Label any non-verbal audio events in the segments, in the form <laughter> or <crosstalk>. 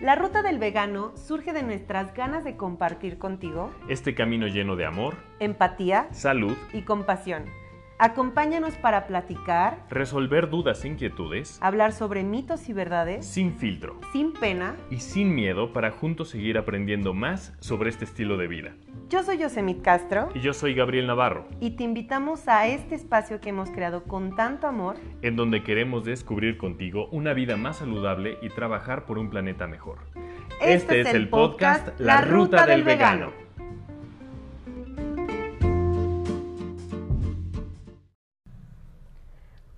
La ruta del vegano surge de nuestras ganas de compartir contigo Este camino lleno de amor, empatía salud, y compasión. Acompáñanos para platicar, resolver dudas e inquietudes, hablar sobre mitos y verdades, sin filtro sin pena. y sin miedo para juntos seguir aprendiendo más sobre este estilo de vida. Yo soy Yosemit Castro Y yo soy Gabriel Navarro, y te invitamos a este espacio que hemos creado con tanto amor en donde queremos descubrir contigo una vida más saludable y trabajar por un planeta mejor. Este es el podcast La Ruta del Vegano.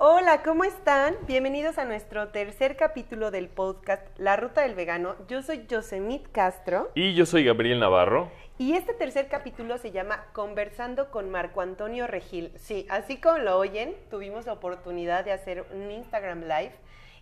Hola, ¿cómo están? Bienvenidos a nuestro tercer capítulo del podcast La Ruta del Vegano. Yo soy Yosemit Castro Y yo soy Gabriel Navarro. y este tercer capítulo se llama Conversando con Marco Antonio Regil. Sí, así como lo oyen, tuvimos la oportunidad de hacer un Instagram Live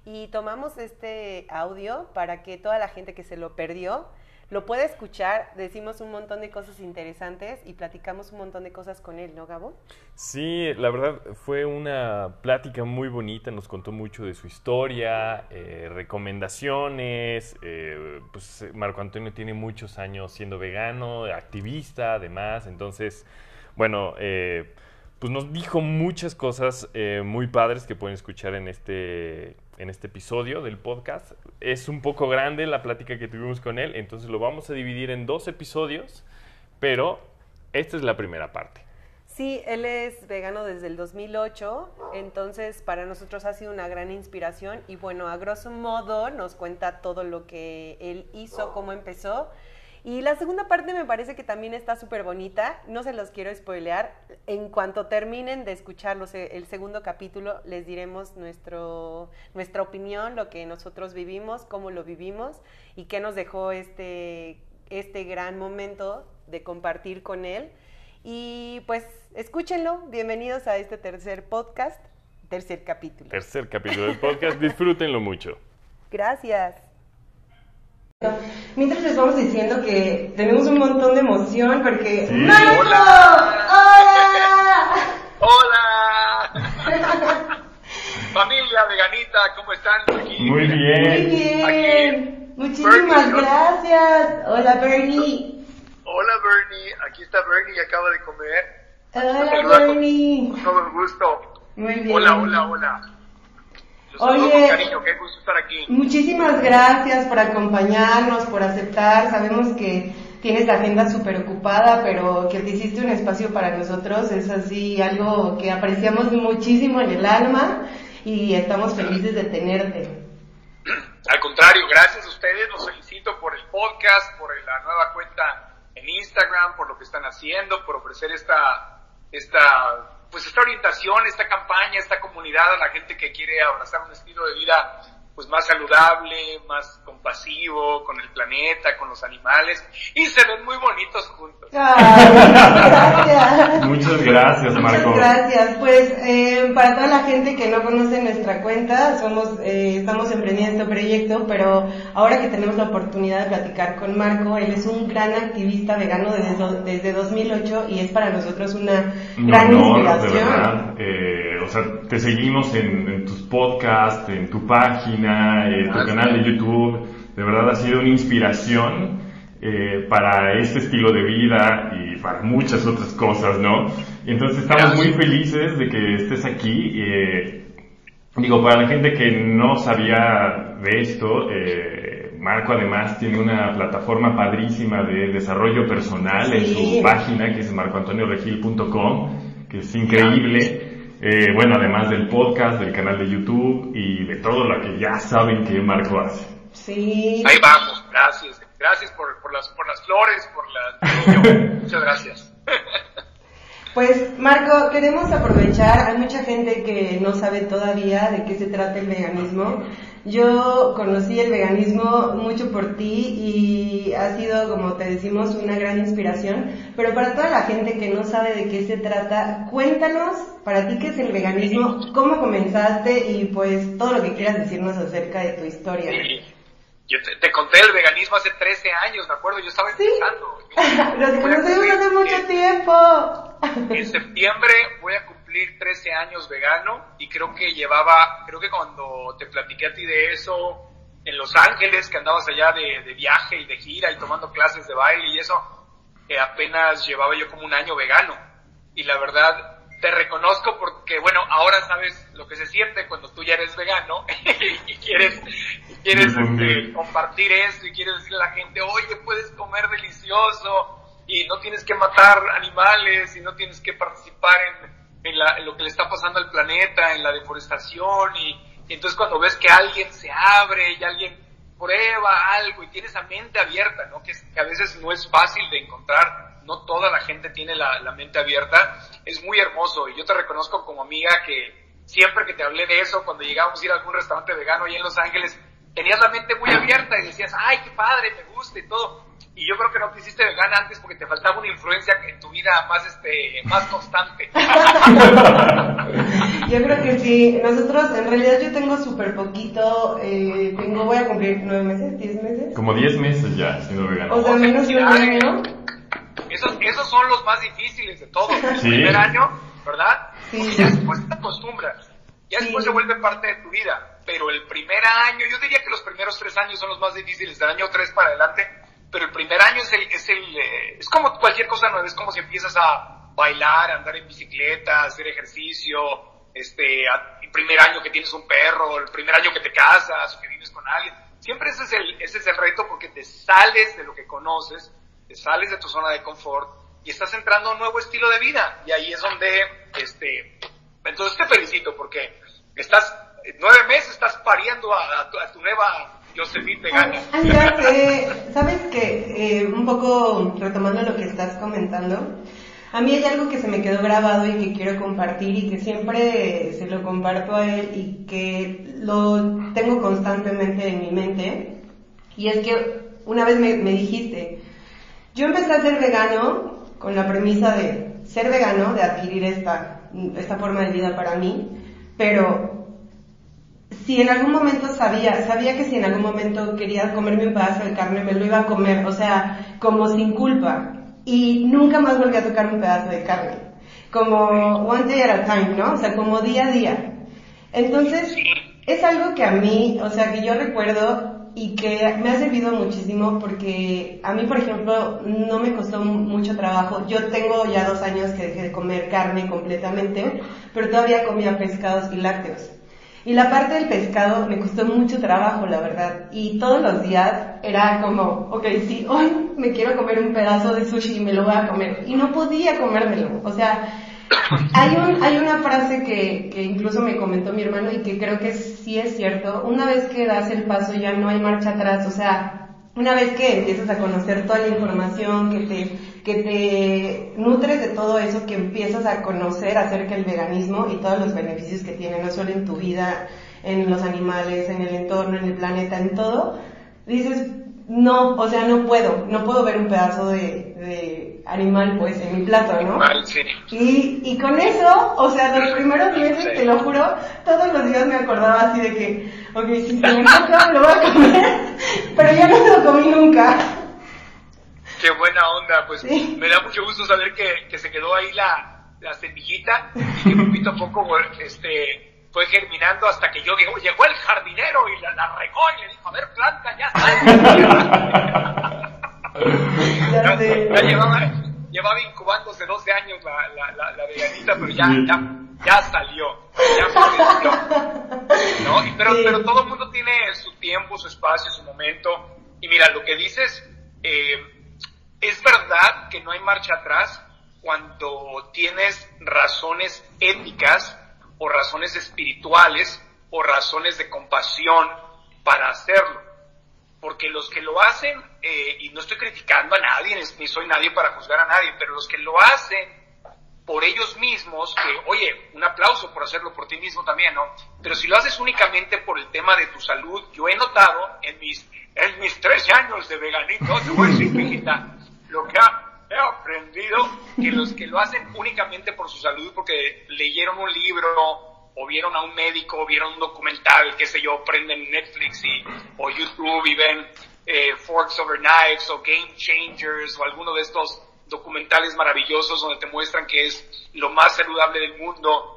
y tomamos este audio para que toda la gente que se lo perdió lo pueda escuchar. Decimos un montón de cosas interesantes y platicamos un montón de cosas con él, ¿no, Gabo? Sí, la verdad fue una plática muy bonita, nos contó mucho de su historia, eh, recomendaciones, eh, pues Marco Antonio tiene muchos años siendo vegano, activista además, entonces, bueno, eh, pues nos dijo muchas cosas muy padres que pueden escuchar en este, en este episodio del podcast. Es un poco grande la plática que tuvimos con él, entonces lo vamos a dividir en dos episodios, pero esta es la primera parte. Sí, él es vegano desde el 2008, entonces para nosotros ha sido una gran inspiración y bueno, a grosso modo nos cuenta todo lo que él hizo, cómo empezó. Y la segunda parte me parece que también está súper bonita, no se los quiero spoilear, en cuanto terminen de escuchar los- el segundo capítulo les diremos nuestro, nuestra opinión, lo que nosotros vivimos, cómo lo vivimos y qué nos dejó este, este gran momento de compartir con él. Y pues escúchenlo, bienvenidos a este tercer podcast, tercer capítulo. tercer capítulo del podcast. Disfrútenlo mucho. Gracias. Mientras les vamos diciendo que tenemos un montón de emoción porque... Sí. ¡Marco! ¡Hola! Hola. <laughs> Familia veganita, ¿cómo están? Aquí. Muy Muy bien. bien. Aquí. Muchísimas Bernie, gracias. Hola Bernie. Hola Bernie, aquí está Bernie, acaba de comer. Hola Saluda con- Bernie. Con todo el gusto. Muy bien. Hola, hola, hola. Los Oye. con cariño, qué gusto estar aquí. Muchísimas gracias por acompañarnos, por aceptar. Sabemos que tienes la agenda súper ocupada, pero que te hiciste un espacio para nosotros es así algo que apreciamos muchísimo en el alma y estamos felices de tenerte. Al contrario, gracias a ustedes, los felicito por el podcast, por la nueva cuenta en Instagram, por lo que están haciendo, por ofrecer esta, esta, pues esta orientación, esta campaña, esta comunidad a la gente que quiere abrazar un estilo de vida pues más saludable, más compasivo con el planeta, con los animales y se ven muy bonitos juntos. Ay, <laughs> gracias. Muchas gracias, Marco. Muchas gracias. Pues eh, para toda la gente que no conoce nuestra cuenta, somos, eh, estamos emprendiendo este proyecto, pero ahora que tenemos la oportunidad de platicar con Marco, él es un gran activista vegano desde, desde 2008 y es para nosotros una Un gran honor, de inspiración. verdad. Eh, o sea, te seguimos en, en tus podcasts, en tu página, en tu Ah, canal de YouTube. De verdad ha sido una inspiración eh, para este estilo de vida y para muchas otras cosas, ¿no? Y entonces estamos muy felices de que estés aquí. eh, digo, para la gente que no sabía de esto, eh, Marco además tiene una plataforma padrísima de desarrollo personal en Sí. su página que es marcoantonioregil.com, que es increíble. Eh, bueno, además del podcast, del canal de YouTube y de todo lo que ya saben que Marco hace. Sí. Ahí vamos, gracias. Gracias por, por, las, por las flores, por las... <laughs> Muchas gracias. <laughs> Pues Marco, queremos aprovechar, hay mucha gente que no sabe todavía de qué se trata el veganismo. Yo conocí el veganismo mucho por ti y ha sido, como te decimos, una gran inspiración. Pero para toda la gente que no sabe de qué se trata, cuéntanos para ti qué es el veganismo, cómo comenzaste y pues todo lo que quieras decirnos acerca de tu historia. Yo te, te conté el veganismo hace 13 años, me acuerdo, yo estaba Sí. empezando. <laughs> Los conocemos hace mucho tiempo. En septiembre voy a cumplir 13 años vegano y creo que llevaba, creo que cuando te platiqué a ti de eso, en Los Ángeles, que andabas allá de, de viaje y de gira y tomando clases de baile y eso, que apenas llevaba yo como un año vegano. Y la verdad, te reconozco porque, bueno, ahora sabes lo que se siente cuando tú ya eres vegano <laughs> y quieres, y quieres este, compartir eso y quieres decirle a la gente, oye, puedes comer delicioso y no tienes que matar animales y no tienes que participar en, en, la, en lo que le está pasando al planeta, en la deforestación y, entonces cuando ves que alguien se abre y alguien prueba algo y tiene esa mente abierta, ¿no? Que, que a veces no es fácil de encontrar, no toda la gente tiene la, la, mente abierta, es muy hermoso y yo te reconozco como amiga que siempre que te hablé de eso, cuando llegábamos a ir a algún restaurante vegano ahí en Los Ángeles, tenías la mente muy abierta y decías, ay, qué padre, me gusta y todo. Y yo creo que no te hiciste vegana antes porque te faltaba una influencia en tu vida más, este, más constante. <laughs> yo creo que sí. Nosotros, en realidad yo tengo súper poquito, eh, tengo, voy a cumplir nueve meses, diez meses. Como diez meses ya siendo vegana. O sea, menos de un año. Esos, esos son los más difíciles de todos. El <laughs> ¿Sí? primer año, ¿verdad? Sí. Porque ya después te acostumbras. Ya después sí. se vuelve parte de tu vida. Pero el primer año, yo diría que los primeros tres años son los más difíciles. Del año tres para adelante pero el primer año es el, es el, eh, es como cualquier cosa nueva, es como si empiezas a bailar, a andar en bicicleta, a hacer ejercicio, este, a, el primer año que tienes un perro, el primer año que te casas o que vives con alguien. Siempre ese es el, ese es el reto porque te sales de lo que conoces, te sales de tu zona de confort y estás entrando a un nuevo estilo de vida. Y ahí es donde, este, entonces te felicito porque estás, nueve meses estás pariendo a, a, tu, a tu nueva Vegana. Ay, ya sé. ¿Sabes que eh, Un poco retomando lo que estás comentando, a mí hay algo que se me quedó grabado y que quiero compartir y que siempre se lo comparto a él y que lo tengo constantemente en mi mente. Y es que una vez me, me dijiste, yo empecé a ser vegano con la premisa de ser vegano, de adquirir esta, esta forma de vida para mí, pero si en algún momento sabía, sabía que si en algún momento quería comerme un pedazo de carne, me lo iba a comer, o sea, como sin culpa. Y nunca más volví a tocar un pedazo de carne. Como one day at a time, ¿no? O sea, como día a día. Entonces, es algo que a mí, o sea, que yo recuerdo y que me ha servido muchísimo porque a mí, por ejemplo, no me costó mucho trabajo. Yo tengo ya dos años que dejé de comer carne completamente, pero todavía comía pescados y lácteos. Y la parte del pescado me costó mucho trabajo, la verdad. Y todos los días era como, ok, sí, hoy me quiero comer un pedazo de sushi y me lo voy a comer. Y no podía comérmelo. O sea, hay, un, hay una frase que, que incluso me comentó mi hermano y que creo que sí es cierto. Una vez que das el paso ya no hay marcha atrás. O sea, una vez que empiezas a conocer toda la información, que te, que te nutres de todo eso, que empiezas a conocer acerca del veganismo y todos los beneficios que tiene, no solo en tu vida, en los animales, en el entorno, en el planeta, en todo, dices, no, o sea, no puedo, no puedo ver un pedazo de, de animal pues en mi plato, ¿no? sí. Y, y con eso, o sea, los primeros meses, sí. te lo juro, todos los días me acordaba así de que, ok, si se me toca, lo voy a comer, <laughs> pero ya no lo comí nunca. Qué buena onda, pues sí. me da mucho gusto saber que, que se quedó ahí la, la semillita y que poquito a poco, este, fue germinando hasta que yo digo, llegó el jardinero y la, la regó y le dijo, a ver, planta, ya está. ya, ya llevaba, llevaba incubándose 12 años la, la, la, la veganita, pero ya, ya, ya salió, ya floreció. ¿no? Y, pero, sí. pero todo el mundo tiene su tiempo, su espacio, su momento. Y mira, lo que dices, eh, es verdad que no hay marcha atrás cuando tienes razones éticas o razones espirituales o razones de compasión para hacerlo. Porque los que lo hacen, eh, y no estoy criticando a nadie, ni soy nadie para juzgar a nadie, pero los que lo hacen por ellos mismos, que, oye, un aplauso por hacerlo por ti mismo también, ¿no? Pero si lo haces únicamente por el tema de tu salud, yo he notado en mis, en mis tres años de veganito, te lo que ha, he aprendido que los que lo hacen únicamente por su salud, porque leyeron un libro o vieron a un médico, o vieron un documental, qué sé yo, prenden Netflix y, o YouTube y ven eh, Forks Over Knives o Game Changers o alguno de estos documentales maravillosos donde te muestran que es lo más saludable del mundo,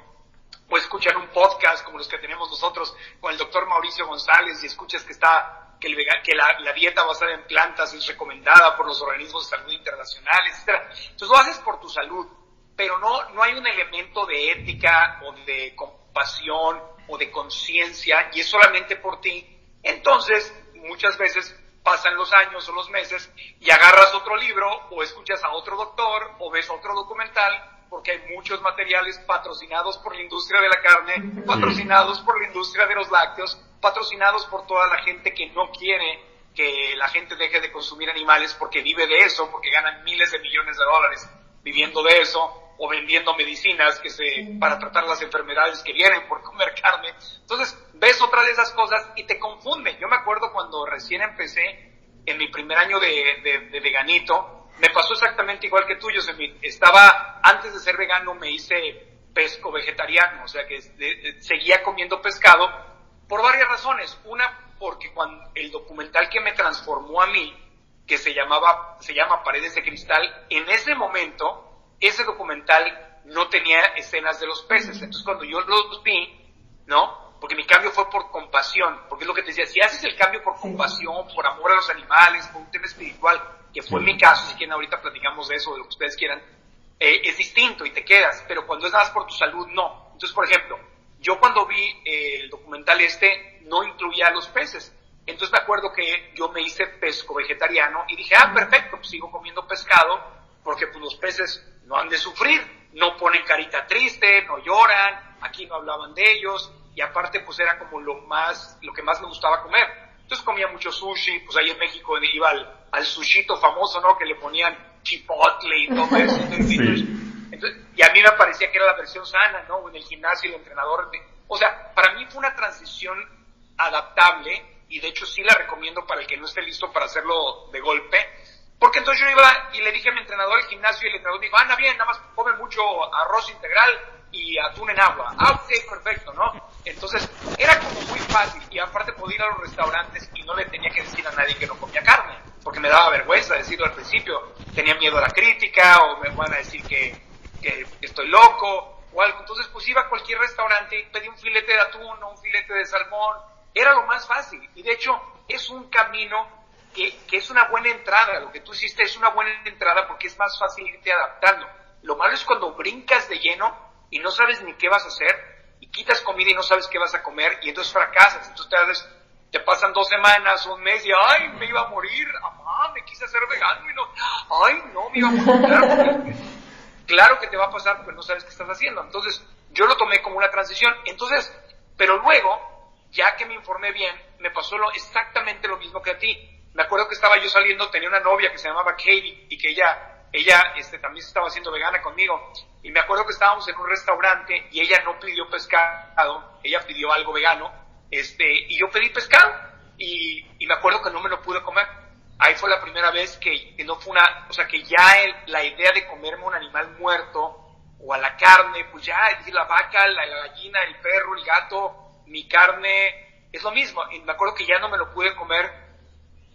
o escuchar un podcast como los que tenemos nosotros con el doctor Mauricio González y escuchas que está que, el que la, dieta basada en plantas es recomendada por los organismos de salud internacionales, etc. Entonces lo haces por tu salud, pero no, no hay un elemento de ética o de compasión o de conciencia y es solamente por ti. Entonces, muchas veces pasan los años o los meses y agarras otro libro o escuchas a otro doctor o ves otro documental porque hay muchos materiales patrocinados por la industria de la carne, patrocinados por la industria de los lácteos, patrocinados por toda la gente que no quiere que la gente deje de consumir animales porque vive de eso, porque ganan miles de millones de dólares viviendo de eso, o vendiendo medicinas que se, para tratar las enfermedades que vienen por comer carne. Entonces, ves otra de esas cosas y te confunde. Yo me acuerdo cuando recién empecé, en mi primer año de, de, veganito, me pasó exactamente igual que tú, yo estaba, antes de ser vegano me hice pesco vegetariano, o sea que seguía comiendo pescado por varias razones. Una, porque cuando el documental que me transformó a mí, que se llamaba, se llama Paredes de Cristal, en ese momento ese documental no tenía escenas de los peces. Entonces cuando yo los vi, ¿no? Porque mi cambio fue por compasión, porque es lo que te decía, si haces el cambio por compasión, por amor a los animales, por un tema espiritual, que fue mi caso, si quieren ahorita platicamos de eso, de lo que ustedes quieran, eh, es distinto y te quedas, pero cuando es nada más por tu salud, no. Entonces, por ejemplo, yo cuando vi eh, el documental este, no incluía a los peces. Entonces me acuerdo que yo me hice pesco vegetariano y dije, ah, perfecto, pues sigo comiendo pescado, porque pues los peces no han de sufrir, no ponen carita triste, no lloran, aquí no hablaban de ellos, y aparte pues era como lo más, lo que más me gustaba comer. Entonces comía mucho sushi, pues ahí en México iba al, al sushito famoso, ¿no? Que le ponían chipotle y todo eso. <laughs> y a mí me parecía que era la versión sana, ¿no? En el gimnasio el entrenador. o sea, para mí fue una transición adaptable y de hecho sí la recomiendo para el que no esté listo para hacerlo de golpe porque entonces yo iba y le dije a mi entrenador al gimnasio y el entrenador me dijo, anda bien, nada más come mucho arroz integral y atún en agua. Ah, ok, perfecto, ¿no? Entonces era como muy fácil y aparte podía ir a los restaurantes y no le tenía que decir a nadie que no comía carne, porque me daba vergüenza decirlo al principio. Tenía miedo a la crítica o me van a decir que, que estoy loco o algo. Entonces pues iba a cualquier restaurante y pedí un filete de atún o un filete de salmón. Era lo más fácil y de hecho es un camino que, es una buena entrada, lo que tú hiciste es una buena entrada porque es más fácil irte adaptando. Lo malo es cuando brincas de lleno y no sabes ni qué vas a hacer y quitas comida y no sabes qué vas a comer y entonces fracasas. Entonces te, te pasan dos semanas, un mes y ay, me iba a morir, mamá, me quise hacer vegano y no, ay, no, me iba a morir. Claro, que te va a pasar porque no sabes qué estás haciendo. Entonces yo lo tomé como una transición. Entonces, pero luego, ya que me informé bien, me pasó lo, exactamente lo mismo que a ti me acuerdo que estaba yo saliendo, tenía una novia que se llamaba Katie y que ella, ella este, también estaba haciendo vegana conmigo. Y me acuerdo que estábamos en un restaurante y ella no pidió pescado, ella pidió algo vegano, este, y yo pedí pescado. Y, y me acuerdo que no me lo pude comer. Ahí fue la primera vez que, no fue una, o sea, que ya la idea de comerme un animal muerto o a la carne, pues ya, la vaca, la, la gallina, el perro, el gato, mi carne, es lo mismo. Y me acuerdo que ya no me lo pude comer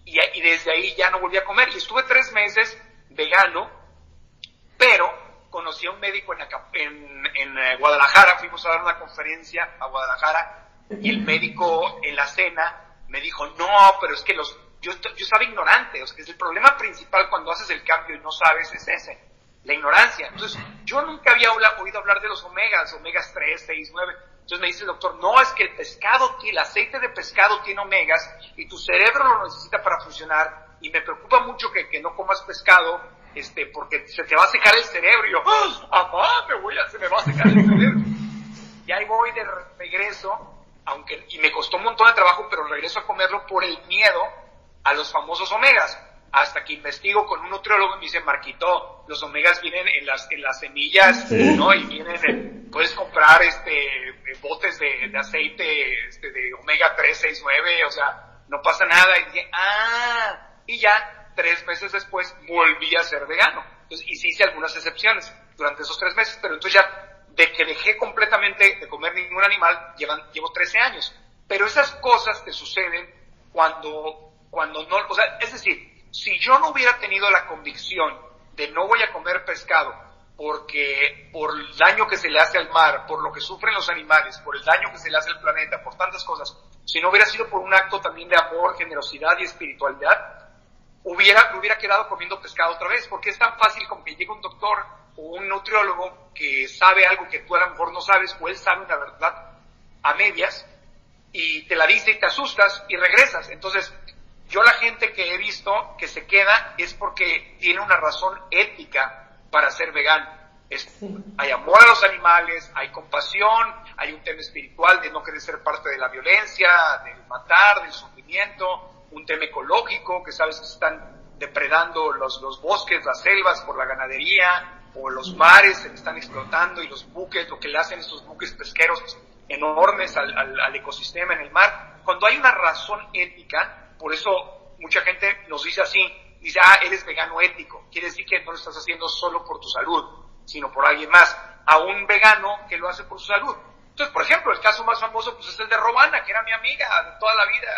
y, desde ahí ya no volví a comer. Y estuve tres meses vegano, pero conocí a un médico en, en, eh, Guadalajara, fuimos a dar una conferencia a Guadalajara y el médico en la cena me dijo, no, pero es que los, yo, yo estaba ignorante, o sea, es el problema principal cuando haces el cambio y no sabes es ese, la ignorancia. Entonces, yo nunca había oído hablar de los omegas, omegas 3, 6, 9. Entonces me dice el doctor, no, es que el pescado, el aceite de pescado tiene omegas y tu cerebro lo necesita para funcionar y me preocupa mucho que no comas pescado este, porque se te va a secar el cerebro. Y yo, ¡ah, me voy a, se me va a secar el cerebro! Y ahí voy de regreso, aunque, y me costó un montón de trabajo, pero regreso a comerlo por el miedo a los famosos omegas hasta que investigo con un nutriólogo y me dice, Marquito, los omegas vienen en las, en las semillas, ¿no? Y vienen, puedes comprar este, botes de, aceite este, de omega 3, 6, 9, o sea, no pasa nada. Y dije, ah, y ya tres meses después volví a ser vegano. Y sí hice algunas excepciones durante esos tres meses, pero entonces ya, de que dejé completamente de comer ningún animal, llevan, llevo 13 años. Pero esas cosas te suceden cuando, cuando no, o sea, es decir, si yo no hubiera tenido la convicción de no voy a comer pescado porque por el daño que se le hace al mar, por lo que sufren los animales, por el daño que se le hace al planeta, por tantas cosas, si no hubiera sido por un acto también de amor, generosidad y espiritualidad, hubiera, hubiera quedado comiendo pescado otra vez, porque es tan fácil como que llegue un doctor o un nutriólogo que sabe algo que tú a lo mejor no sabes, o él sabe una verdad a medias, y te la dice y te asustas y regresas. Entonces, yo la gente que he visto que se queda es porque tiene una razón ética para ser vegano. Es, Hay amor a los animales, hay compasión, hay un tema espiritual de no querer ser parte de la violencia, del matar, del sufrimiento, un tema ecológico, que sabes que están depredando los, los bosques, las selvas por la ganadería, o los mares se están explotando y los buques, lo que le hacen estos buques pesqueros enormes al, al, ecosistema en el mar. Cuando hay una razón ética, por eso mucha gente nos dice así, dice, ah, eres vegano ético, quiere decir que no lo estás haciendo solo por tu salud, sino por alguien más, a un vegano que lo hace por su salud. Entonces, por ejemplo, el caso más famoso pues es el de Robana, que era mi amiga de toda la vida,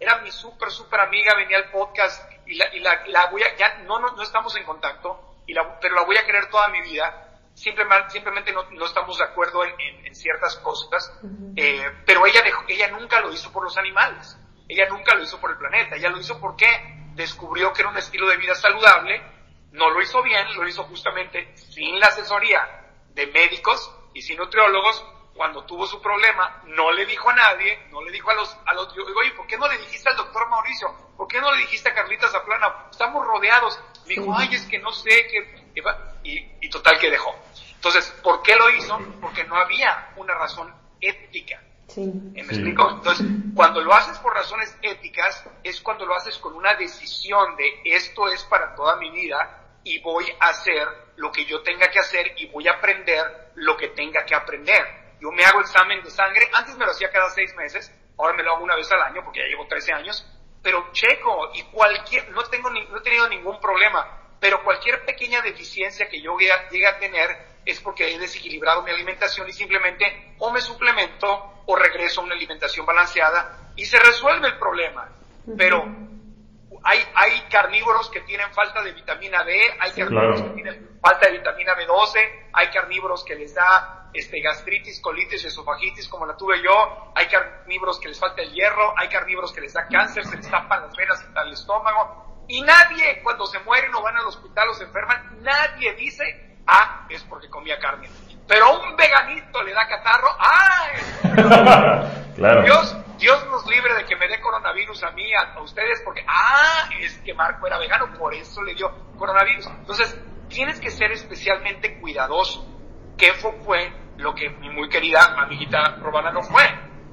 era mi súper, súper amiga, venía al podcast y la, y la, la voy a, ya no, no, no estamos en contacto, y la, pero la voy a querer toda mi vida. Simplemente, simplemente no, no estamos de acuerdo en, en, ciertas cosas, eh, pero ella, dejó, ella nunca lo hizo por los animales, ella nunca lo hizo por el planeta, ella lo hizo porque descubrió que era un estilo de vida saludable, no lo hizo bien, lo hizo justamente sin la asesoría de médicos y sin nutriólogos, cuando tuvo su problema, no le dijo a nadie, no le dijo a los, a los, digo, oye, ¿por qué no le dijiste al doctor Mauricio? ¿Por qué no le dijiste a Carlita Zaplana? Estamos rodeados. Me dijo, ay, es que no sé, qué y, y total que dejó. Entonces, ¿por qué lo hizo? Porque no había una razón ética. Sí. ¿Me explico? Entonces, cuando lo haces por razones éticas, es cuando lo haces con una decisión de esto es para toda mi vida y voy a hacer lo que yo tenga que hacer y voy a aprender lo que tenga que aprender yo me hago examen de sangre, antes me lo hacía cada seis meses, ahora me lo hago una vez al año porque ya llevo 13 años, pero checo y cualquier, no, tengo no he tenido ningún problema, pero cualquier pequeña deficiencia que yo llegue a tener es porque he desequilibrado mi alimentación y simplemente o me suplemento o regreso a una alimentación balanceada y se resuelve el problema. Pero hay, hay carnívoros que tienen falta de vitamina D, hay carnívoros que tienen falta de vitamina B12, hay carnívoros que les da este, gastritis, colitis, esofagitis como la tuve yo, hay carnívoros que les falta el hierro, hay carnívoros que les da cáncer, se les tapan las venas al estómago, y nadie cuando se mueren o van al hospital o se enferman, nadie dice, ah, es porque comía carne. Pero a un veganito le da catarro, ¡ah! <laughs> claro. Dios, Dios nos libre de que me dé coronavirus a mí, a, ustedes, porque, ah, es que Marco era vegano, por eso le dio coronavirus. Entonces, tienes que ser especialmente cuidadoso. ¿Qué fue lo que mi muy querida amiguita Robana no fue?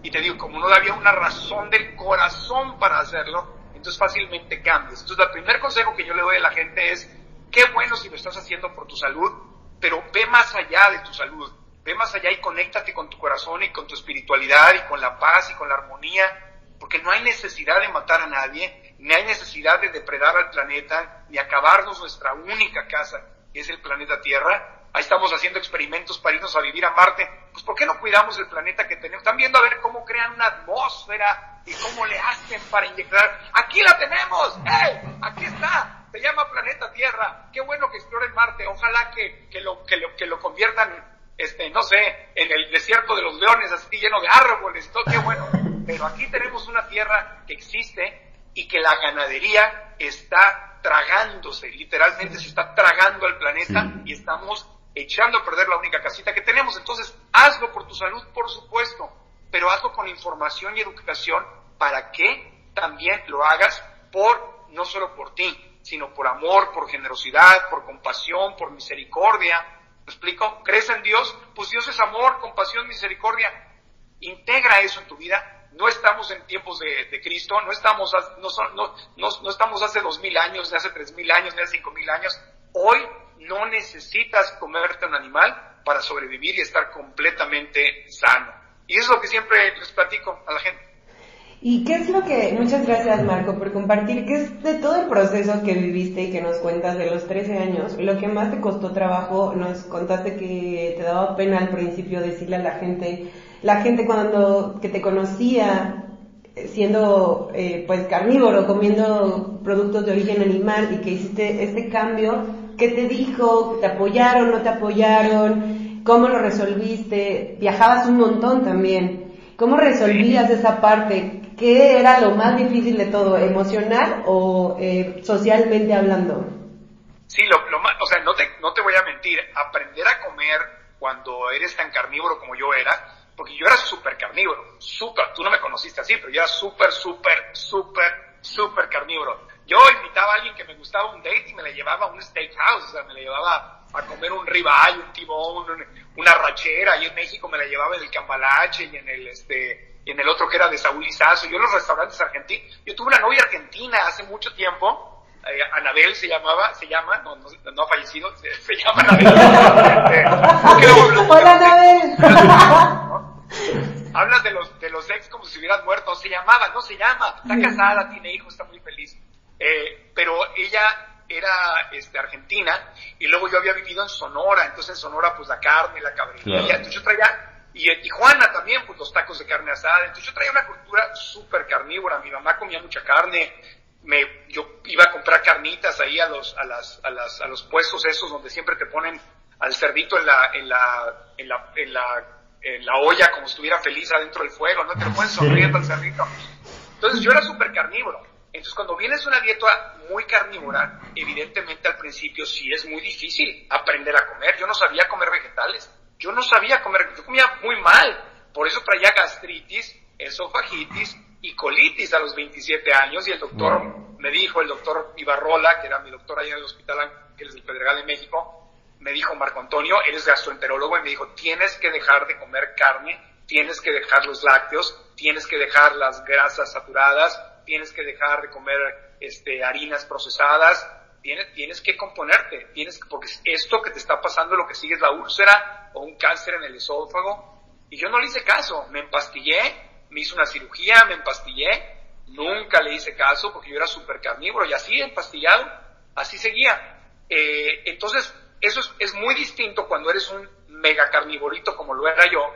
Y te digo, como no había una razón del corazón para hacerlo, entonces fácilmente cambias. Entonces, el primer consejo que yo le doy a la gente es, qué bueno si lo estás haciendo por tu salud, pero ve más allá de tu salud Ve más allá y conéctate con tu corazón y con tu espiritualidad y con la paz y con la armonía, porque no hay necesidad de matar a nadie, ni hay necesidad de depredar al planeta, ni acabarnos nuestra única casa, que es el planeta Tierra. Ahí estamos haciendo experimentos para irnos a vivir a Marte. Pues ¿por qué no cuidamos el planeta que tenemos? Están viendo a ver cómo crean una atmósfera y cómo le hacen para inyectar. Aquí la tenemos, ¡hey! Aquí está. Se llama planeta Tierra. Qué bueno que exploren Marte. Ojalá que, que, lo, que, lo, que lo conviertan este, no sé, en el desierto de los leones, así lleno de árboles, todo qué bueno. Pero aquí tenemos una tierra que existe y que la ganadería está tragándose, literalmente se está tragando al planeta y estamos echando a perder la única casita que tenemos. Entonces, hazlo por tu salud, por supuesto, pero hazlo con información y educación para que también lo hagas por, no solo por ti, sino por amor, por generosidad, por compasión, por misericordia, ¿Me explico? ¿Crees en Dios? Pues Dios es amor, compasión, misericordia. Integra eso en tu vida. No estamos en tiempos de, Cristo, no estamos, no, no, no, estamos hace dos mil años, ni hace tres mil años, ni hace cinco mil años. Hoy no necesitas comerte un animal para sobrevivir y estar completamente sano. Y eso es lo que siempre les platico a la gente. ¿Y qué es lo que, muchas gracias Marco por compartir, qué es de todo el proceso que viviste y que nos cuentas de los 13 años, lo que más te costó trabajo, nos contaste que te daba pena al principio decirle a la gente, la gente cuando que te conocía siendo eh, pues carnívoro, comiendo productos de origen animal y que hiciste este cambio, ¿qué te dijo? ¿Te apoyaron? ¿No te apoyaron? ¿Cómo lo resolviste? Viajabas un montón también. ¿Cómo resolvías esa parte? ¿Qué era lo más difícil de todo, emocional o eh, socialmente hablando? Sí, lo, lo más, o sea, no te, no te voy a mentir, aprender a comer cuando eres tan carnívoro como yo era, porque yo era súper carnívoro, súper, tú no me conociste así, pero yo era súper, súper, súper, súper carnívoro. Yo invitaba a alguien que me gustaba un date y me le llevaba a un steakhouse, o sea, me le llevaba a comer un ribeye, un tibón, una rachera, y en México me la llevaba en el cambalache y en el, este, y en el otro que era de Saúl Lizazo, yo en los restaurantes argentinos, yo tuve una novia argentina hace mucho tiempo, eh, Anabel se llamaba, se llama, no, no, no ha fallecido, se, se llama Anabel. <laughs> Hola Anabel. Hablas de los, de los ex como si hubieras muerto, se llamaba, no se llama, está casada, tiene hijos, está muy feliz. Eh, pero ella era este, argentina y luego yo había vivido en Sonora, entonces en Sonora pues la carne, la cabrilla, entonces yo traía, y en Tijuana también pues los tacos de carne asada, entonces yo traía una cultura súper carnívora, mi mamá comía mucha carne, me, yo iba a comprar carnitas ahí a los, a las, a las, a los puestos esos donde siempre te ponen al cerdito en la, en la, en la, en la, en la olla como si estuviera feliz adentro del fuego, ¿no? Te lo ponen sonriendo al cerdito. Entonces yo era súper carnívoro. Entonces cuando vienes una dieta muy carnívora, evidentemente al principio sí es muy difícil aprender a comer. Yo no sabía comer vegetales. Yo no sabía comer, yo comía muy mal. Por eso traía gastritis, esofagitis y colitis a los 27 años y el doctor me dijo, el doctor Ibarrola, que era mi doctor allá en el Hospital Ángeles del Pedregal de México, me dijo Marco Antonio, eres gastroenterólogo, y me dijo, tienes que dejar de comer carne, tienes que dejar los lácteos, tienes que dejar las grasas saturadas, tienes que dejar de comer este, harinas procesadas, tienes, tienes que componerte, tienes que, porque esto que te está pasando lo que sigue es la úlcera o un cáncer en el esófago. Y yo no le hice caso, me empastillé, me hice una cirugía, me empastillé, nunca le hice caso porque yo era súper carnívoro y así empastillado, así seguía. Eh, entonces, eso es, es, muy distinto cuando eres un mega carnivorito como lo era yo,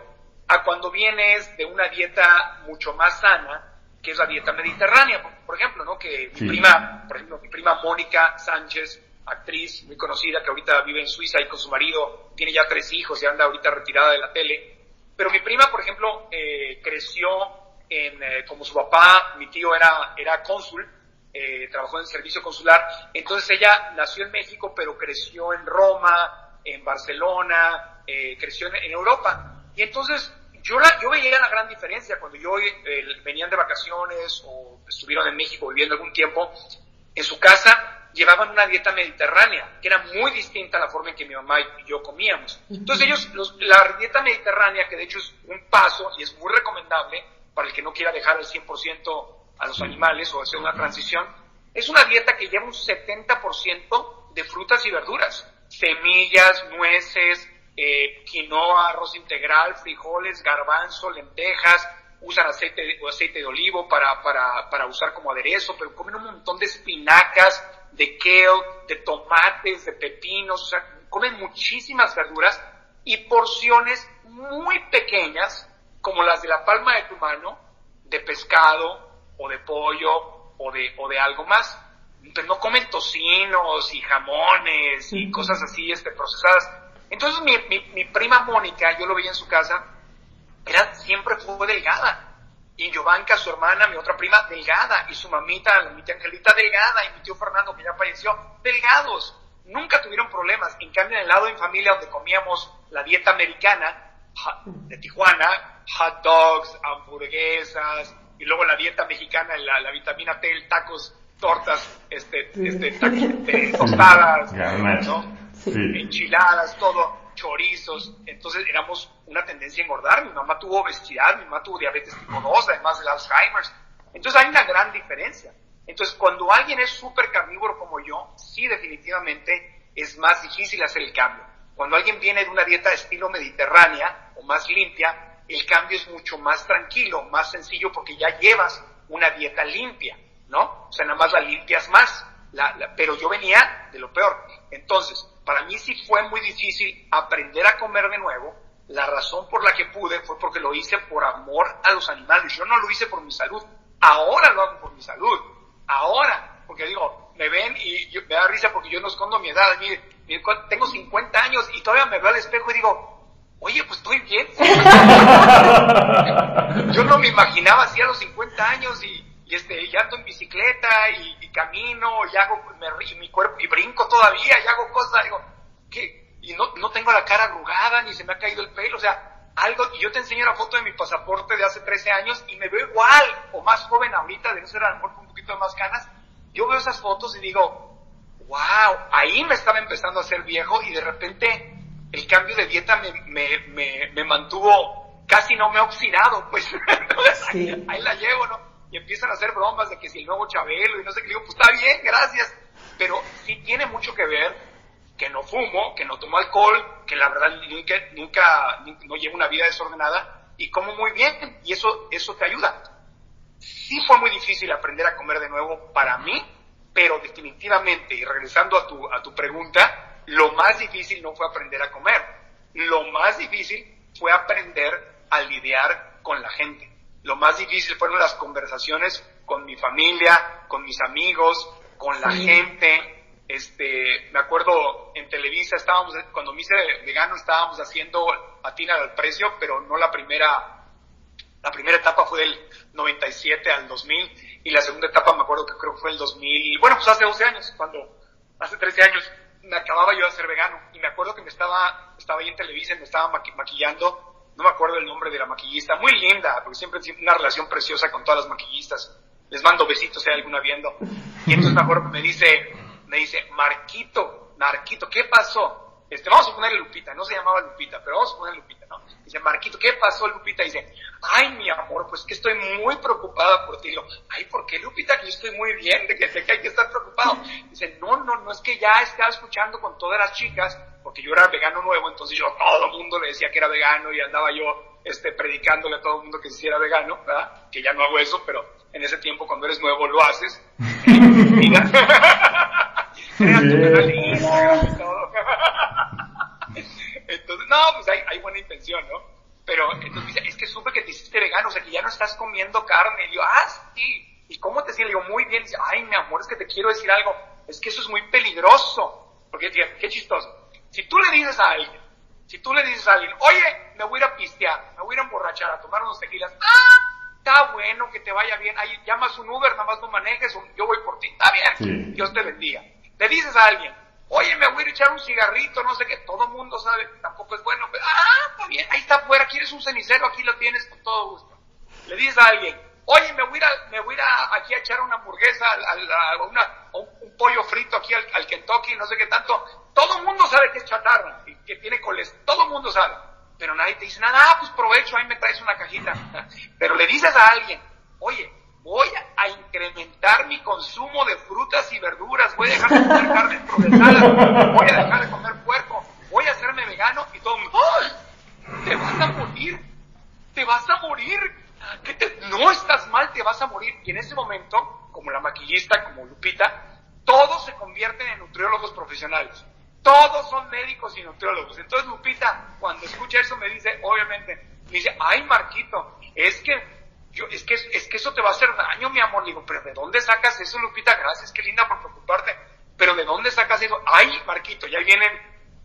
a cuando vienes de una dieta mucho más sana, que es la dieta mediterránea, por, por ejemplo, ¿no? Que mi prima, por ejemplo, mi prima Mónica Sánchez, actriz muy conocida que ahorita vive en Suiza y con su marido tiene ya tres hijos y anda ahorita retirada de la tele. Pero mi prima, por ejemplo, eh, creció en, eh, como su papá, mi tío era, era cónsul, eh, trabajó en el servicio consular. Entonces ella nació en México, pero creció en Roma, en Barcelona, eh, creció en, en, Europa. Y entonces yo, la, yo veía la gran diferencia cuando yo eh, venían de vacaciones o estuvieron en México viviendo algún tiempo. En su casa llevaban una dieta mediterránea, que era muy distinta a la forma en que mi mamá y yo comíamos. Entonces ellos, los, la dieta mediterránea, que de hecho es un paso y es muy recomendable para el que no quiera dejar al 100% a los animales o hacer una transición, es una dieta que lleva un 70% de frutas y verduras, semillas, nueces, eh, quinoa, arroz integral, frijoles, garbanzo, lentejas, usan aceite o aceite de olivo para, para, para usar como aderezo, pero comen un montón de espinacas, de kale, de tomates, de pepinos, o sea, comen muchísimas verduras y porciones muy pequeñas, como las de la palma de tu mano, de pescado, o de pollo o de, o de algo más. Pero no comen tocinos y jamones y cosas así este, procesadas. Entonces mi, mi, mi, prima Mónica, yo lo veía en su casa, era, siempre fue delgada. Y Giovanca, su hermana, mi otra prima, delgada. Y su mamita, mi tía Angelita, delgada. Y mi tío Fernando, que ya falleció, delgados. Nunca tuvieron problemas. En cambio, en el lado de mi familia, donde comíamos la dieta americana de Tijuana, hot dogs, hamburguesas, y luego la dieta mexicana, la, la vitamina T, el tacos, tortas, este, este, tacos, este, <laughs> tostadas, ¿no? <laughs> Enchiladas, todo, chorizos. Entonces éramos una tendencia a engordar. Mi mamá tuvo obesidad, mi mamá tuvo diabetes tipo 2, además del Alzheimer's. Entonces hay una gran diferencia. Entonces cuando alguien es súper carnívoro como yo, sí definitivamente es más difícil hacer el cambio. Cuando alguien viene de una dieta de estilo mediterránea o más limpia, el cambio es mucho más tranquilo, más sencillo porque ya llevas una dieta limpia, ¿no? O sea, nada más la limpias más. La, pero yo venía de lo peor. Entonces, para mí sí fue muy difícil aprender a comer de nuevo. La razón por la que pude fue porque lo hice por amor a los animales. Yo no lo hice por mi salud. Ahora lo hago por mi salud. Ahora. Porque digo, me ven y yo, me da risa porque yo no escondo mi edad. Mire, tengo 50 años y todavía me veo al espejo y digo, oye, pues estoy bien. <laughs> Yo no me imaginaba así a los 50 años y, y este, y ando en bicicleta y, y camino y hago, me, y mi cuerpo, y brinco todavía y hago cosas, digo, que, y no, no tengo la cara arrugada ni se me ha caído el pelo, o sea, algo, y yo te enseño la foto de mi pasaporte de hace 13 años y me veo igual, o más joven ahorita, de no ser a lo mejor con un poquito de más ganas, yo veo esas fotos y digo, wow, ahí me estaba empezando a ser viejo y de repente el cambio de dieta me, me, me, me mantuvo, casi no me ha oxidado, pues, <laughs> sí. ahí, ahí la llevo, ¿no? Y empiezan a hacer bromas de que si el nuevo Chabelo y no sé qué, digo, pues está bien, gracias, pero sí tiene mucho que ver que no fumo, que no tomo alcohol, que la verdad nunca, nunca, no llevo una vida desordenada y como muy bien y eso, eso te ayuda. Sí fue muy difícil aprender a comer de nuevo para mí, pero definitivamente, y regresando a tu, a tu pregunta, lo más difícil no fue aprender a comer, lo más difícil fue aprender a lidiar con la gente lo más difícil fueron las conversaciones con mi familia, con mis amigos, con la sí. gente. Este, me acuerdo en Televisa estábamos, cuando me hice vegano estábamos haciendo patina al precio, pero no la primera, la primera etapa fue del 97 al 2000 y la segunda etapa me acuerdo que creo que fue el 2000, bueno, pues hace 12 años, cuando hace 13 años me acababa yo de ser vegano y me acuerdo que me estaba, estaba ahí en Televisa y me estaba maqui maquillando no me acuerdo el nombre de la maquillista, muy linda, porque siempre tiene una relación preciosa con todas las maquillistas. Les mando besitos si hay alguna viendo. Y entonces me acuerdo que me dice, me dice, Marquito, Marquito, ¿qué pasó? Este, vamos a ponerle Lupita, no se llamaba Lupita, pero vamos a ponerle Lupita, ¿no? Dice, Marquito, ¿qué pasó Lupita? Dice, ay, mi amor, pues que estoy muy preocupada por ti. Digo, ay, ¿por qué Lupita? Que yo estoy muy bien, de que, de que hay que estar preocupado. Dice, no, no, no es que ya estaba escuchando con todas las chicas porque yo era vegano nuevo, entonces yo todo el mundo le decía que era vegano y andaba yo este, predicándole a todo el mundo que se hiciera vegano, ¿verdad? Que ya no hago eso, pero en ese tiempo cuando eres nuevo lo haces. Creas tu canal de Instagram y todo. <laughs> entonces, no, pues hay, hay buena intención, ¿no? Pero entonces dice, es que supe que te hiciste vegano, o sea que ya no estás comiendo carne. Y yo, ah, sí. ¿Y cómo te sientes? Le digo, muy bien. dice, ay, mi amor, es que te quiero decir algo. Es que eso es muy peligroso. Porque, qué chistoso si tú le dices a alguien, si tú le dices a alguien, oye, me voy a ir a pistear, me voy a ir a emborrachar, a tomar unos tequilas, ah, está bueno, que te vaya bien, ahí llamas un Uber, nada más no manejes, yo voy por ti, está bien, sí. Dios te bendiga. Le dices a alguien, oye, me voy a echar un cigarrito, no sé qué, todo el mundo sabe, tampoco es bueno, pero, ah, está bien, ahí está afuera, quieres un cenicero, aquí lo tienes con todo gusto. Le dices a alguien, oye, me voy a me voy a, aquí a echar una hamburguesa, a, a, una, un, pollo frito aquí al, al Kentucky, no sé qué tanto, todo el mundo sabe que es chatarra, y que tiene colesterol, todo el mundo sabe, pero nadie te dice nada, ah, pues provecho, ahí me traes una cajita. <laughs> Pero le dices a alguien, oye, voy a incrementar mi consumo de frutas y verduras, voy a dejar de comer carnes procesadas, voy a dejar de comer puerco, voy a hacerme vegano, y todo ¡ay! Te vas a morir, te vas a morir, que te, no estás mal, te vas a morir. Y en ese momento, como la maquillista, como Lupita, todos se convierten en nutriólogos profesionales. Todos son médicos y nutriólogos. Entonces Lupita, cuando escucha eso, me dice, obviamente, me dice, ay Marquito, es que yo, es que, es que eso te va a hacer daño, mi amor. Le digo, pero ¿de dónde sacas eso, Lupita? Gracias, qué linda por preocuparte. Pero ¿de dónde sacas eso? Ay, Marquito, ya vienen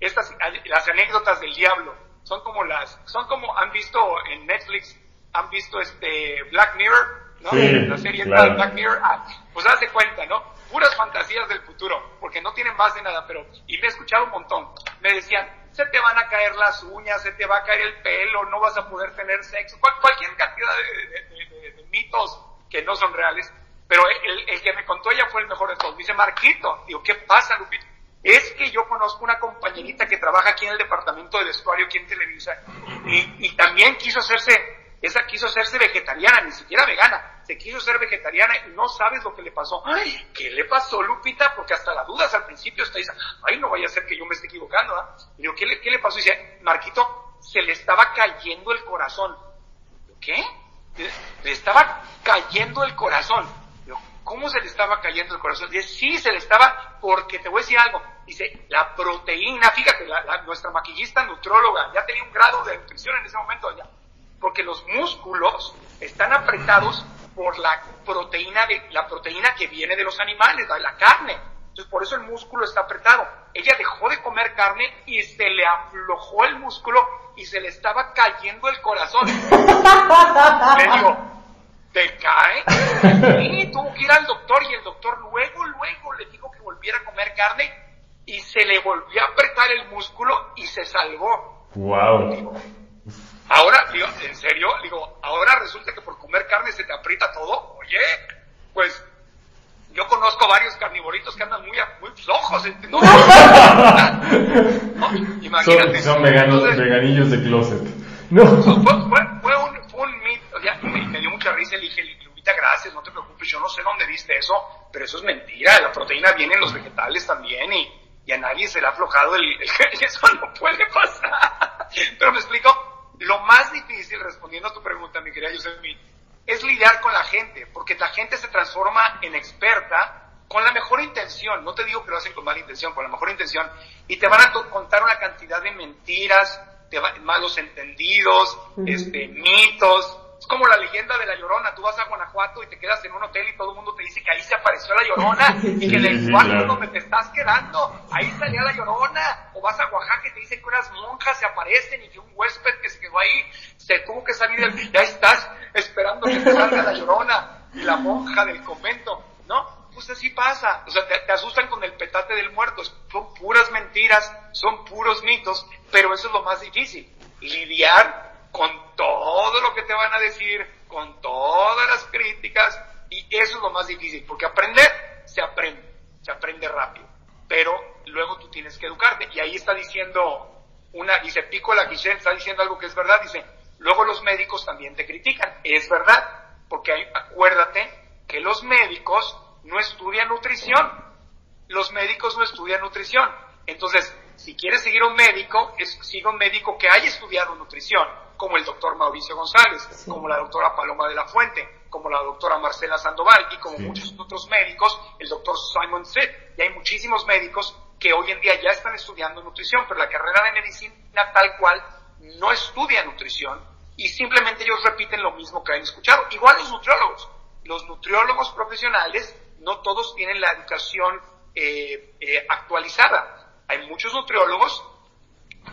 estas, las anécdotas del diablo. Son como las, son como, han visto en Netflix, han visto este Black Mirror, ¿no? Sí, la serie claro. Black Mirror. Ah, pues hace cuenta, ¿no? puras fantasías del futuro, porque no tienen base en nada, pero, y me he escuchado un montón, me decían, se te van a caer las uñas, se te va a caer el pelo, no vas a poder tener sexo, cual, cualquier cantidad de, mitos que no son reales, pero el, que me contó ella fue el mejor de todos, me dice, Marquito, digo, ¿qué pasa, Lupito? Es que yo conozco una compañerita que trabaja aquí en el departamento de vestuario, aquí en Televisa, y también quiso hacerse esa quiso hacerse vegetariana, ni siquiera vegana, se quiso ser vegetariana y no sabes lo que le pasó. Ay, ¿qué le pasó, Lupita? Porque hasta la dudas al principio está dice, ay, no vaya a ser que yo me esté equivocando, ¿ah? ¿eh? digo, ¿qué le, ¿qué le pasó? Y dice, Marquito, se le estaba cayendo el corazón. ¿Qué? Le estaba cayendo el corazón. Digo, ¿cómo se le estaba cayendo el corazón? Dice, sí, se le estaba, porque te voy a decir algo. Dice, la proteína, fíjate, la, nuestra maquillista nutróloga ya tenía un grado de nutrición en ese momento, ya porque los músculos están apretados por la proteína de la proteína que viene de los animales, de la carne. Entonces, por eso el músculo está apretado. Ella dejó de comer carne y se le aflojó el músculo y se le estaba cayendo el corazón. <laughs> le digo, ¿te cae? Y tuvo que ir al doctor y el doctor luego, luego le dijo que volviera a comer carne y se le volvió a apretar el músculo y se salvó. Wow. Ahora, digo, en serio, digo, ahora resulta que por comer carne se te aprieta todo. Oye, pues yo conozco varios carnivoritos que andan muy, muy flojos. ¿no? Imagínate. Son, veganos, veganillos de closet. No. Fue, fue, un, fue un mito, me, dio mucha risa, le dije, Lupita, gracias, no te preocupes, yo no sé dónde viste eso, pero eso es mentira, la proteína viene en los vegetales también y, y a nadie se le ha aflojado el, el, <laughs> eso no puede pasar. Pero me explico, lo más difícil, respondiendo a tu pregunta, mi querida Yosemite, es lidiar con la gente, porque la gente se transforma en experta con la mejor intención, no te digo que lo hacen con mala intención, con la mejor intención, y te van a contar una cantidad de mentiras, de malos entendidos, este, mitos, es como la leyenda de la Llorona. Tú vas a Guanajuato y te quedas en un hotel y todo el mundo te dice que ahí se apareció la Llorona <laughs> y que en el cuarto donde te estás quedando, ahí salía la Llorona. O vas a Oaxaca y te dicen que unas monjas se aparecen y que un huésped que se quedó ahí se tuvo que salir del... Ya estás esperando que te salga la Llorona y la monja del convento, ¿no? Pues así pasa. O sea, te, te asustan con el petate del muerto. Son puras mentiras, son puros mitos, pero eso es lo más difícil. Lidiar con todo lo que te van a decir, con todas las críticas, y eso es lo más difícil, porque aprender se aprende, se aprende rápido, pero luego tú tienes que educarte, y ahí está diciendo una, dice Pico la Guichel, está diciendo algo que es verdad, dice, luego los médicos también te critican, es verdad, porque hay, acuérdate que los médicos no estudian nutrición, los médicos no estudian nutrición, entonces, si quieres seguir un médico, es, siga un médico que haya estudiado nutrición, como el doctor Mauricio González, como la doctora Paloma de la Fuente, como la doctora Marcela Sandoval y como muchos otros médicos, el doctor Simon Sid. Y hay muchísimos médicos que hoy en día ya están estudiando nutrición, pero la carrera de medicina tal cual no estudia nutrición y simplemente ellos repiten lo mismo que han escuchado. Igual los nutriólogos. Los nutriólogos profesionales no todos tienen la educación eh, eh, actualizada. Hay muchos nutriólogos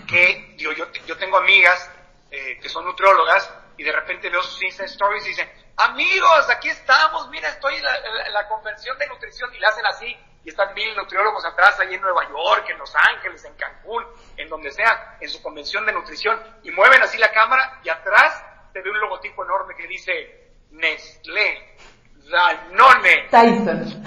que, digo, yo, yo tengo amigas eh, que son nutriólogas, y de repente veo sus Insta Stories y dicen, amigos, aquí estamos, mira, estoy en la, convención de nutrición, y la hacen así, y están mil nutriólogos atrás, ahí en Nueva York, en Los Ángeles, en Cancún, en donde sea, en su convención de nutrición, y mueven así la cámara, y atrás se ve un logotipo enorme que dice Nestlé, Danone. Tyson.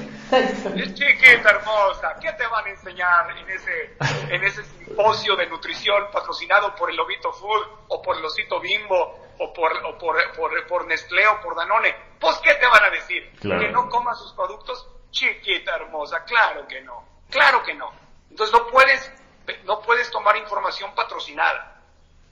<laughs> Chiquita hermosa, ¿qué te van a enseñar en ese, en ese simposio de nutrición patrocinado por el Lobito Food o por el Osito Bimbo o por, o por, por, por Nestlé o por Danone? Pues, ¿qué te van a decir? ¿Que no comas sus productos? Chiquita hermosa, claro que no, claro que no. Entonces no puedes, no puedes tomar información patrocinada.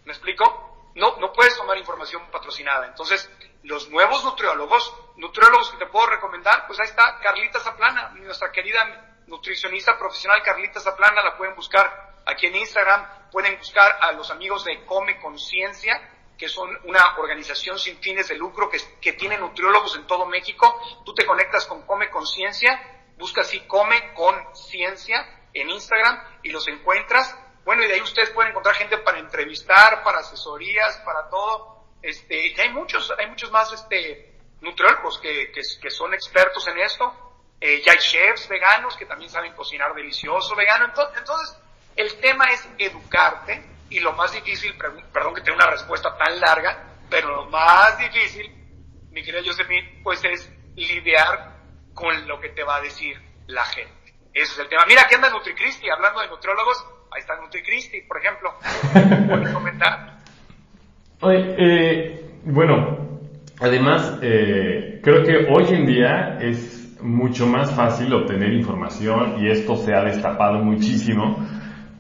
¿Me explico? No, no puedes tomar información patrocinada. Entonces, los nuevos nutriólogos, nutriólogos que te puedo recomendar, pues ahí está Carlita Zaplana, nuestra querida nutricionista profesional Carlita Zaplana, la pueden buscar aquí en Instagram, pueden buscar a los amigos de Come Conciencia, que son una organización sin fines de lucro que, que tiene nutriólogos en todo México. Tú te conectas con Come Conciencia, busca así Come Conciencia en Instagram y los encuentras. Bueno, y de ahí ustedes pueden encontrar gente para entrevistar, para asesorías, para todo este, y hay muchos, hay muchos más este, nutriólogos que, que, son expertos en esto. Eh, ya hay chefs veganos que también saben cocinar delicioso vegano. Entonces, entonces, el tema es educarte y lo más difícil, perdón que tenga una respuesta tan larga, pero lo más difícil, mi querida Josephine, pues es lidiar con lo que te va a decir la gente. Ese es el tema. Mira, aquí anda NutriCristi, hablando de nutriólogos, ahí está NutriCristi, por ejemplo. <laughs> Comentar. Eh, bueno, además, eh, creo que hoy en día es mucho más fácil obtener información y esto se ha destapado muchísimo,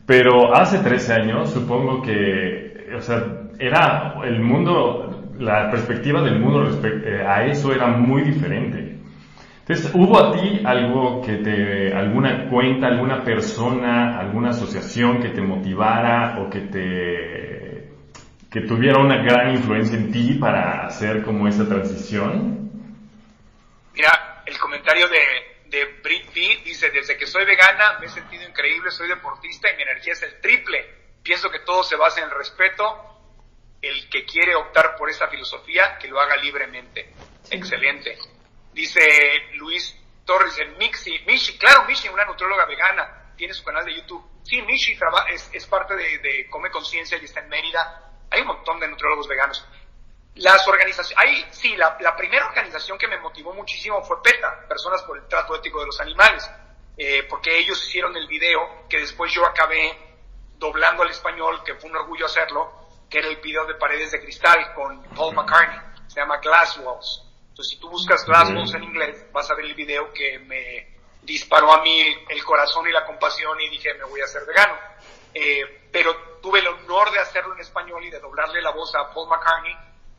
pero hace 13 años supongo que, o sea, era el mundo, la perspectiva del mundo eh, a eso era muy diferente. Entonces, ¿hubo a ti algo que te, alguna cuenta, alguna persona, alguna asociación que te motivara o que te que tuviera una gran influencia en ti para hacer como esa transición? Mira, el comentario de, de Brit B. Dice, desde que soy vegana me he sentido increíble, soy deportista y mi energía es el triple. Pienso que todo se basa en el respeto. El que quiere optar por esa filosofía, que lo haga libremente. Excelente. Dice Luis Torres en Mixi. Mishi, claro, Mishi, una nutróloga vegana, tiene su canal de YouTube. Sí, Mishi es, es parte de, de Come Conciencia y está en Mérida. Hay un montón de nutriólogos veganos. Las organizaciones, ahí sí, la, la, primera organización que me motivó muchísimo fue PETA, Personas por el Trato Ético de los Animales, eh, porque ellos hicieron el video que después yo acabé doblando al español, que fue un orgullo hacerlo, que era el video de Paredes de Cristal con Paul McCartney, se llama Glass Walls. Entonces, si tú buscas Glass Walls en inglés, vas a ver el video que me disparó a mí el corazón y la compasión y dije, me voy a hacer vegano. Eh, pero tuve el honor de hacerlo en español y de doblarle la voz a Paul McCartney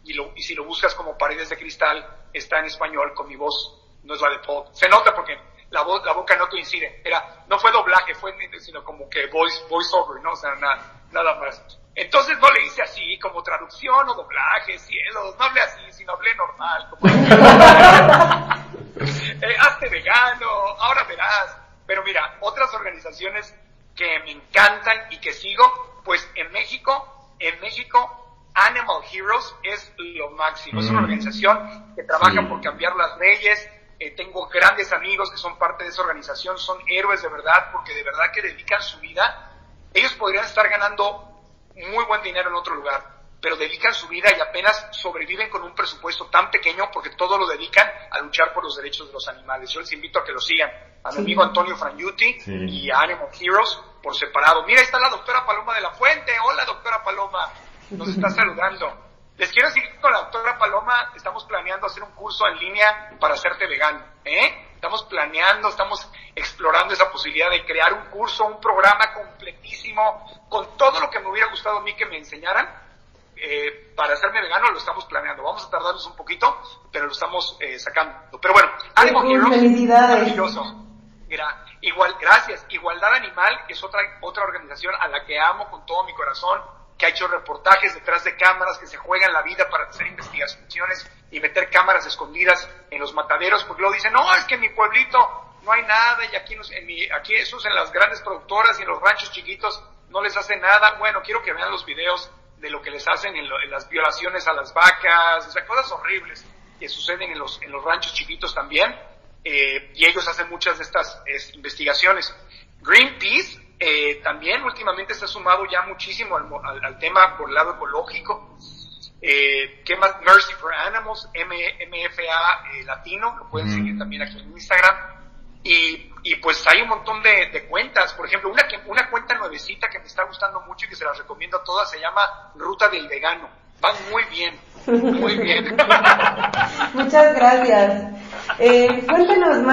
y, lo, y si lo buscas como Paredes de Cristal, está en español con mi voz, no es la de Paul. Se nota porque la, voz, la boca no coincide. Era, no fue doblaje, fue sino como que voice, voice over, ¿no? O sea, nada, nada más. Entonces no le hice así, como traducción o doblaje, cielos, no hablé así, sino hablé normal. Como <laughs> <laughs> eh, hazte vegano, ahora verás. Pero mira, otras organizaciones que me encantan y que sigo, pues en México, en México Animal Heroes es lo máximo. Es una mm. organización que trabaja por cambiar las leyes. Eh, tengo grandes amigos que son parte de esa organización, son héroes de verdad, porque de verdad que dedican su vida. Ellos podrían estar ganando muy buen dinero en otro lugar, pero dedican su vida y apenas sobreviven con un presupuesto tan pequeño porque todo lo dedican a luchar por los derechos de los animales. Yo les invito a que lo sigan. A mi amigo Antonio Frangiuti y a Animal Heroes por separado. Mira, ahí está la doctora Paloma de la Fuente. Hola, doctora Paloma nos está <laughs> saludando. Les quiero decir que con la doctora Paloma estamos planeando hacer un curso en línea para hacerte vegano. ¿eh? Estamos planeando, estamos explorando esa posibilidad de crear un curso, un programa completísimo, con todo lo que me hubiera gustado a mí que me enseñaran. Eh, para hacerme vegano lo estamos planeando. Vamos a tardarnos un poquito, pero lo estamos eh, sacando. Pero bueno, Animal Heroes, maravilloso. Mira, igual, gracias. Igualdad Animal es otra, otra organización a la que amo con todo mi corazón que ha hecho reportajes detrás de cámaras, que se juegan la vida para hacer investigaciones y meter cámaras escondidas en los mataderos, porque luego dicen, no, es que en mi pueblito no hay nada y aquí, en mi, aquí esos en las grandes productoras y en los ranchos chiquitos no les hace nada. Bueno, quiero que vean los videos de lo que les hacen en, las violaciones a las vacas, o sea, cosas horribles que suceden en los, en los ranchos chiquitos también. Eh, y ellos hacen muchas de estas investigaciones. Greenpeace eh, también últimamente se ha sumado ya muchísimo al, tema por el lado ecológico. Eh, ¿Qué más? Mercy for Animals, MFA eh, Latino, lo pueden seguir también aquí en Instagram. Y, y pues hay un montón de, de, cuentas. Por ejemplo, una, una cuenta nuevecita que me está gustando mucho y que se las recomiendo a todas se llama Ruta del Vegano. Van muy bien, <laughs> muy bien. Muchas gracias. Eh, cuéntanos más.